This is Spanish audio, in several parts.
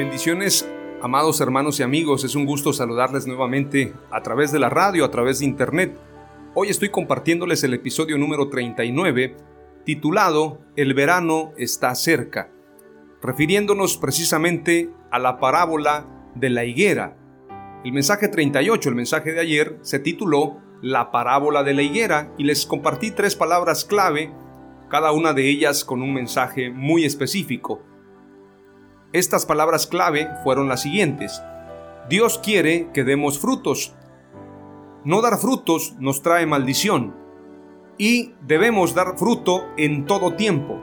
Bendiciones, amados hermanos y amigos, es un gusto saludarles nuevamente a través de la radio, a través de internet. Hoy estoy compartiéndoles el episodio número 39, titulado El verano está cerca, refiriéndonos precisamente a la parábola de la higuera. El mensaje 38, el mensaje de ayer, se tituló La parábola de la higuera y les compartí tres palabras clave, cada una de ellas con un mensaje muy específico. Estas palabras clave fueron las siguientes. Dios quiere que demos frutos. No dar frutos nos trae maldición. Y debemos dar fruto en todo tiempo.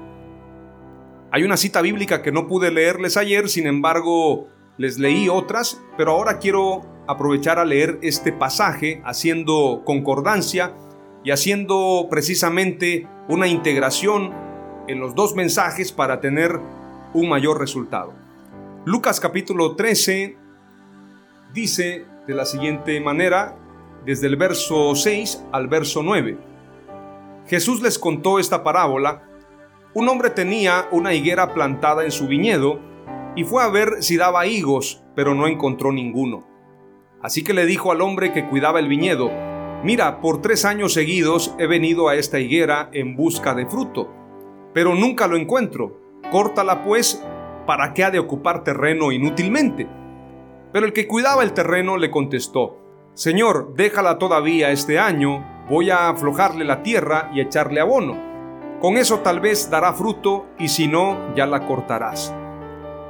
Hay una cita bíblica que no pude leerles ayer, sin embargo les leí otras, pero ahora quiero aprovechar a leer este pasaje haciendo concordancia y haciendo precisamente una integración en los dos mensajes para tener un mayor resultado. Lucas capítulo 13 dice de la siguiente manera, desde el verso 6 al verso 9. Jesús les contó esta parábola. Un hombre tenía una higuera plantada en su viñedo y fue a ver si daba higos, pero no encontró ninguno. Así que le dijo al hombre que cuidaba el viñedo, Mira, por tres años seguidos he venido a esta higuera en busca de fruto, pero nunca lo encuentro. Córtala pues, ¿para qué ha de ocupar terreno inútilmente? Pero el que cuidaba el terreno le contestó, Señor, déjala todavía este año, voy a aflojarle la tierra y echarle abono. Con eso tal vez dará fruto y si no, ya la cortarás.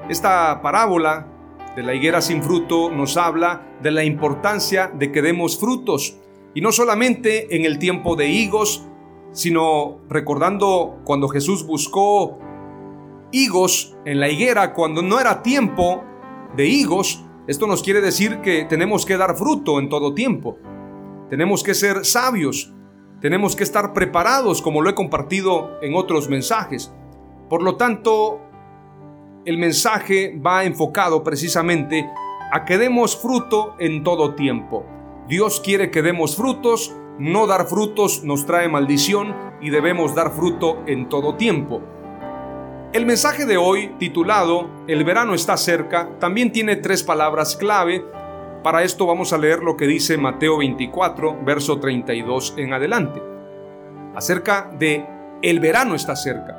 Esta parábola de la higuera sin fruto nos habla de la importancia de que demos frutos, y no solamente en el tiempo de higos, sino recordando cuando Jesús buscó higos en la higuera cuando no era tiempo de higos, esto nos quiere decir que tenemos que dar fruto en todo tiempo. Tenemos que ser sabios, tenemos que estar preparados como lo he compartido en otros mensajes. Por lo tanto, el mensaje va enfocado precisamente a que demos fruto en todo tiempo. Dios quiere que demos frutos, no dar frutos nos trae maldición y debemos dar fruto en todo tiempo. El mensaje de hoy, titulado El verano está cerca, también tiene tres palabras clave. Para esto vamos a leer lo que dice Mateo 24, verso 32 en adelante, acerca de El verano está cerca.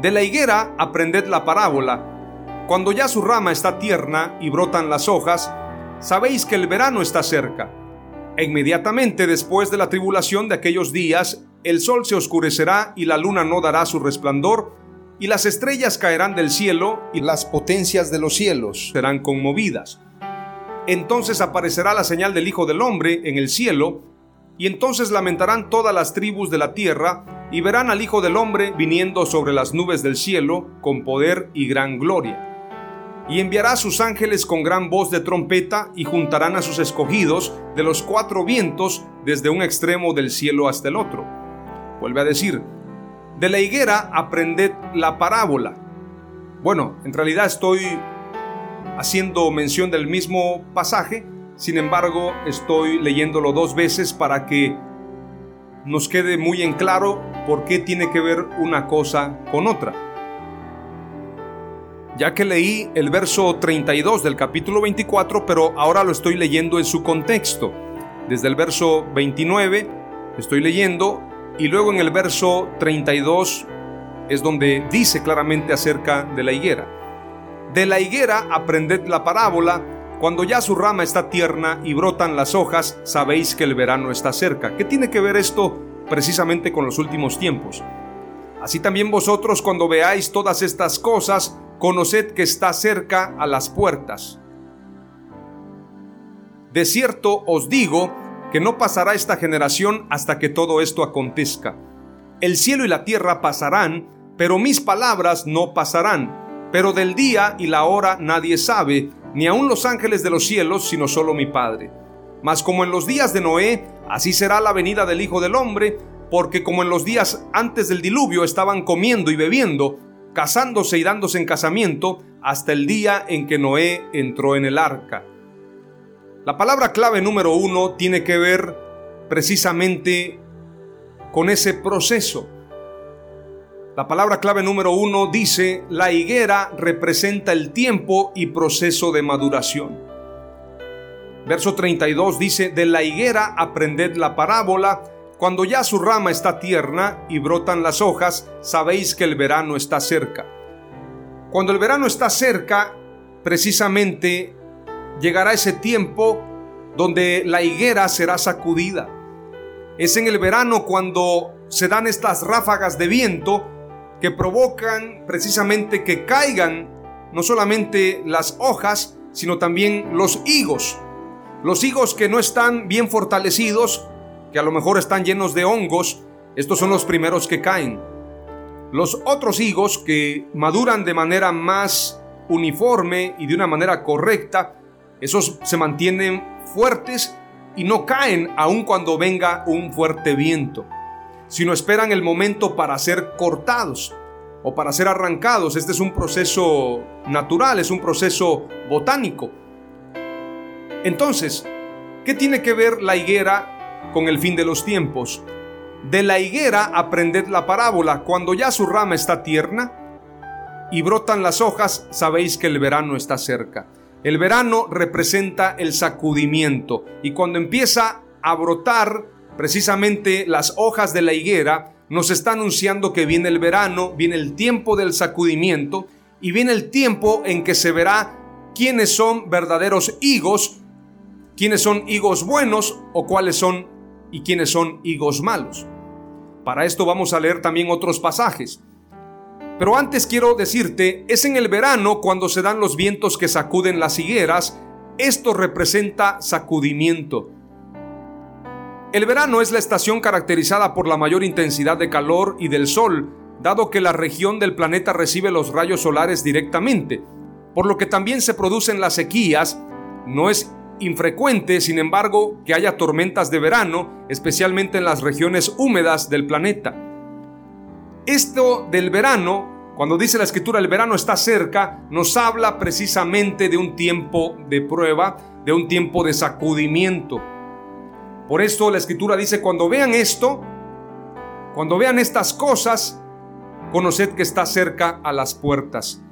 De la higuera aprended la parábola. Cuando ya su rama está tierna y brotan las hojas, sabéis que el verano está cerca. E inmediatamente después de la tribulación de aquellos días, el sol se oscurecerá y la luna no dará su resplandor, y las estrellas caerán del cielo, y las potencias de los cielos serán conmovidas. Entonces aparecerá la señal del Hijo del Hombre en el cielo, y entonces lamentarán todas las tribus de la tierra, y verán al Hijo del Hombre viniendo sobre las nubes del cielo con poder y gran gloria. Y enviará a sus ángeles con gran voz de trompeta, y juntarán a sus escogidos de los cuatro vientos desde un extremo del cielo hasta el otro Vuelve a decir, de la higuera aprended la parábola. Bueno, en realidad estoy haciendo mención del mismo pasaje, sin embargo estoy leyéndolo dos veces para que nos quede muy en claro por qué tiene que ver una cosa con otra. ya que leí el verso 32 del capítulo 24, pero ahora lo estoy leyendo en su contexto. Desde el verso 29 estoy leyendo y luego en el verso 32 es donde dice claramente acerca de la higuera. De la higuera aprended la parábola, cuando ya su rama está tierna y brotan las hojas, sabéis que el verano está cerca. ¿Qué tiene que ver esto precisamente con los últimos tiempos? Así también vosotros cuando veáis todas estas cosas, conoced que está cerca a las puertas. De cierto os digo que no pasará esta generación hasta que todo esto acontezca. El cielo y la tierra pasarán, pero mis palabras no pasarán. Pero del día y la hora nadie sabe, ni aun los ángeles de los cielos, sino solo mi Padre. Mas como en los días de Noé, así será la venida del Hijo del Hombre, porque como en los días antes del diluvio estaban comiendo y bebiendo, casándose y dándose en casamiento hasta el día en que Noé entró en el arca. La palabra clave número uno tiene que ver precisamente con ese proceso. La palabra clave número uno dice, la higuera representa el tiempo y proceso de maduración. Verso 32 dice, de la higuera aprended la parábola, cuando ya su rama está tierna y brotan las hojas, sabéis que el verano está cerca. Cuando el verano está cerca, precisamente llegará ese tiempo donde la higuera será sacudida. Es en el verano cuando se dan estas ráfagas de viento que provocan precisamente que caigan no solamente las hojas, sino también los higos. Los higos que no están bien fortalecidos que a lo mejor están llenos de hongos, estos son los primeros que caen. Los otros higos que maduran de manera más uniforme y de una manera correcta, esos se mantienen fuertes y no caen aun cuando venga un fuerte viento, sino esperan el momento para ser cortados o para ser arrancados. Este es un proceso natural, es un proceso botánico. Entonces, ¿qué tiene que ver la higuera con el fin de los tiempos. De la higuera aprended la parábola, cuando ya su rama está tierna y brotan las hojas, sabéis que el verano está cerca. El verano representa el sacudimiento y cuando empieza a brotar precisamente las hojas de la higuera, nos está anunciando que viene el verano, viene el tiempo del sacudimiento y viene el tiempo en que se verá quiénes son verdaderos higos, quiénes son higos buenos o cuáles son y quiénes son higos malos. Para esto vamos a leer también otros pasajes. Pero antes quiero decirte, es en el verano cuando se dan los vientos que sacuden las higueras, esto representa sacudimiento. El verano es la estación caracterizada por la mayor intensidad de calor y del sol, dado que la región del planeta recibe los rayos solares directamente, por lo que también se producen las sequías, no es infrecuente, sin embargo, que haya tormentas de verano, especialmente en las regiones húmedas del planeta. Esto del verano, cuando dice la escritura el verano está cerca, nos habla precisamente de un tiempo de prueba, de un tiempo de sacudimiento. Por esto la escritura dice, cuando vean esto, cuando vean estas cosas, conoced que está cerca a las puertas.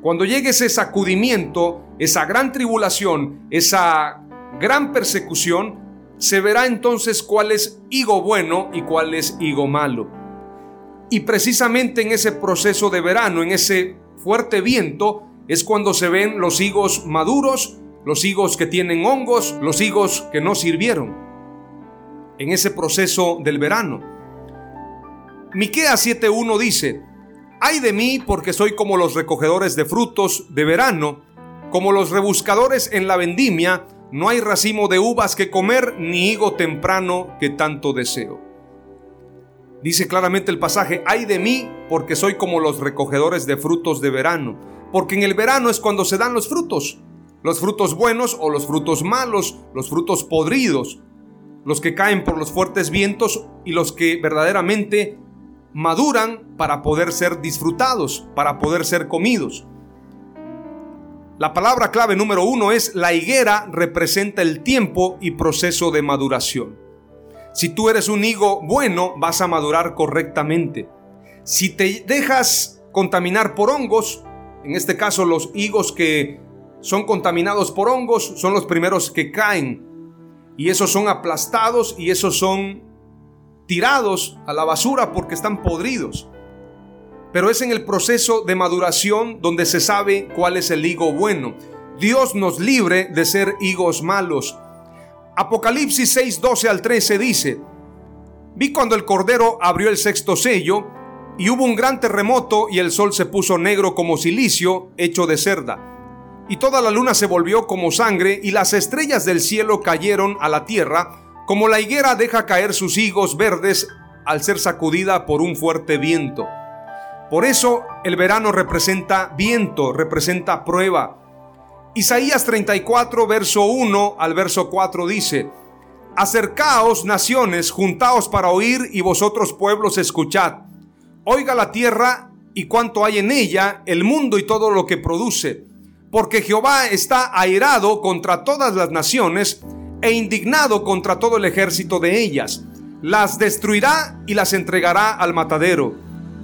Cuando llegue ese sacudimiento, esa gran tribulación, esa gran persecución, se verá entonces cuál es higo bueno y cuál es higo malo. Y precisamente en ese proceso de verano, en ese fuerte viento, es cuando se ven los higos maduros, los higos que tienen hongos, los higos que no sirvieron. En ese proceso del verano. Miqueas 7:1 dice: Ay de mí porque soy como los recogedores de frutos de verano, como los rebuscadores en la vendimia, no hay racimo de uvas que comer ni higo temprano que tanto deseo. Dice claramente el pasaje, ay de mí porque soy como los recogedores de frutos de verano, porque en el verano es cuando se dan los frutos, los frutos buenos o los frutos malos, los frutos podridos, los que caen por los fuertes vientos y los que verdaderamente maduran para poder ser disfrutados, para poder ser comidos. La palabra clave número uno es la higuera representa el tiempo y proceso de maduración. Si tú eres un higo bueno, vas a madurar correctamente. Si te dejas contaminar por hongos, En este caso, los higos que son contaminados por hongos son los primeros que caen. Y esos son aplastados y esos son tirados a la basura porque están podridos. Pero es en el proceso de maduración donde se sabe cuál es el higo bueno. Dios nos libre de ser higos malos. Apocalipsis 6, 12 al 13 dice, Vi cuando el Cordero abrió el sexto sello, y hubo un gran terremoto y el sol se puso negro como silicio hecho de cerda. Y toda la luna se volvió como sangre y las estrellas del cielo cayeron a la tierra, como la higuera deja caer sus higos verdes al ser sacudida por un fuerte viento. Por eso el verano representa viento, representa prueba. Isaías 34, verso 1 al verso 4 dice, Acercaos naciones, juntaos para oír y vosotros pueblos escuchad. Oiga la tierra y cuanto hay en ella, el mundo y todo lo que produce. Porque Jehová está airado contra todas las naciones e indignado contra todo el ejército de ellas. Las destruirá y las entregará al matadero.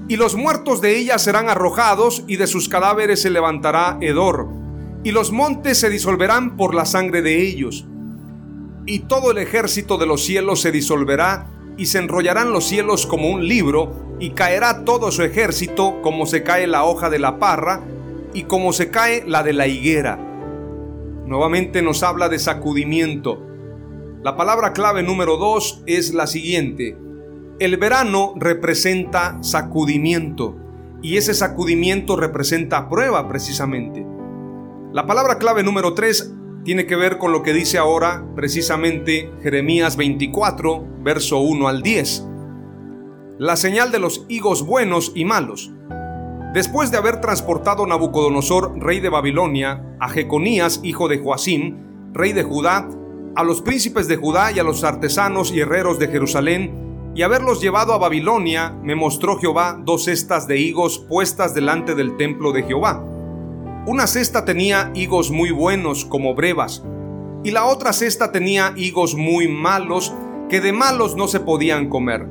Y los muertos de ellas serán arrojados y de sus cadáveres se levantará hedor. Y los montes se disolverán por la sangre de ellos. Y todo el ejército de los cielos se disolverá y se enrollarán los cielos como un libro, y caerá todo su ejército como se cae la hoja de la parra, y como se cae la de la higuera. Nuevamente nos habla de sacudimiento. La palabra clave número dos es la siguiente. El verano representa sacudimiento, y ese sacudimiento representa prueba precisamente. La palabra clave número tres tiene que ver con lo que dice ahora precisamente Jeremías 24, verso 1 al 10. La señal de los higos buenos y malos. Después de haber transportado Nabucodonosor, rey de Babilonia, a Jeconías, hijo de Joacim, rey de Judá, a los príncipes de Judá y a los artesanos y herreros de Jerusalén, y haberlos llevado a Babilonia, me mostró Jehová dos cestas de higos puestas delante del templo de Jehová una cesta tenía higos muy buenos como brevas, y la otra cesta tenía higos muy malos, que de malos no se podían comer.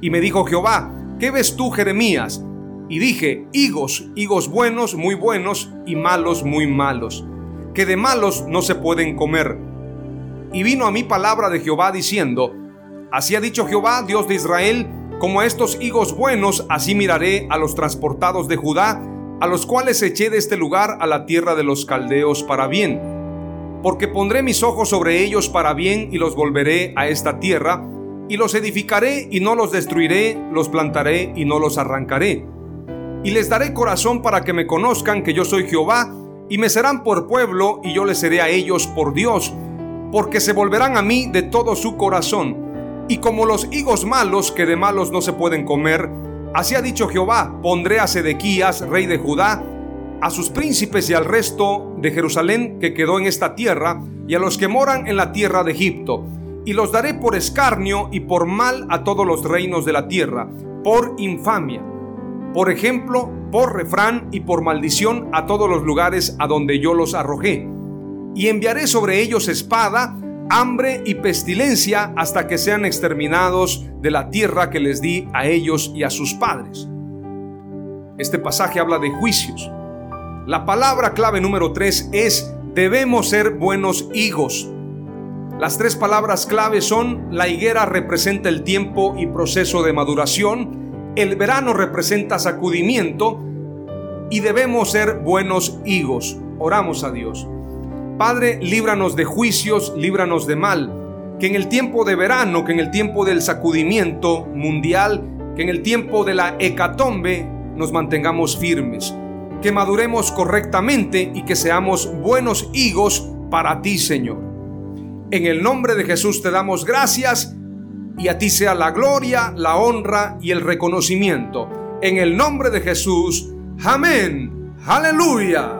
Y me dijo Jehová, ¿qué ves tú, Jeremías? Y dije, higos, higos buenos, muy buenos, y malos, muy malos, que de malos no se pueden comer. Y vino a mí palabra de Jehová diciendo, Así ha dicho Jehová, Dios de Israel, como a estos higos buenos, así miraré a los transportados de Judá, a los cuales eché de este lugar a la tierra de los caldeos para bien. Porque pondré mis ojos sobre ellos para bien y los volveré a esta tierra, y los edificaré y no los destruiré, los plantaré y no los arrancaré. Y les daré corazón para que me conozcan que yo soy Jehová, y me serán por pueblo, y yo les seré a ellos por Dios, porque se volverán a mí de todo su corazón. Y como los higos malos que de malos no se pueden comer, Así ha dicho Jehová, pondré a Sedequías, rey de Judá, a sus príncipes y al resto de Jerusalén que quedó en esta tierra, y a los que moran en la tierra de Egipto, y los daré por escarnio y por mal a todos los reinos de la tierra, por infamia, por ejemplo, por refrán y por maldición a todos los lugares a donde yo los arrojé. Y enviaré sobre ellos espada, hambre y pestilencia hasta que sean exterminados de la tierra que les di a ellos y a sus padres. Este pasaje habla de juicios. La palabra clave número 3 es debemos ser buenos higos. Las tres palabras clave son la higuera representa el tiempo y proceso de maduración, el verano representa sacudimiento y debemos ser buenos higos. Oramos a Dios. Padre, líbranos de juicios, líbranos de mal. Que en el tiempo de verano, que en el tiempo del sacudimiento mundial, que en el tiempo de la hecatombe nos mantengamos firmes. Que maduremos correctamente y que seamos buenos higos para ti, Señor. En el nombre de Jesús te damos gracias y a ti sea la gloria, la honra y el reconocimiento. En el nombre de Jesús. Amén. Aleluya.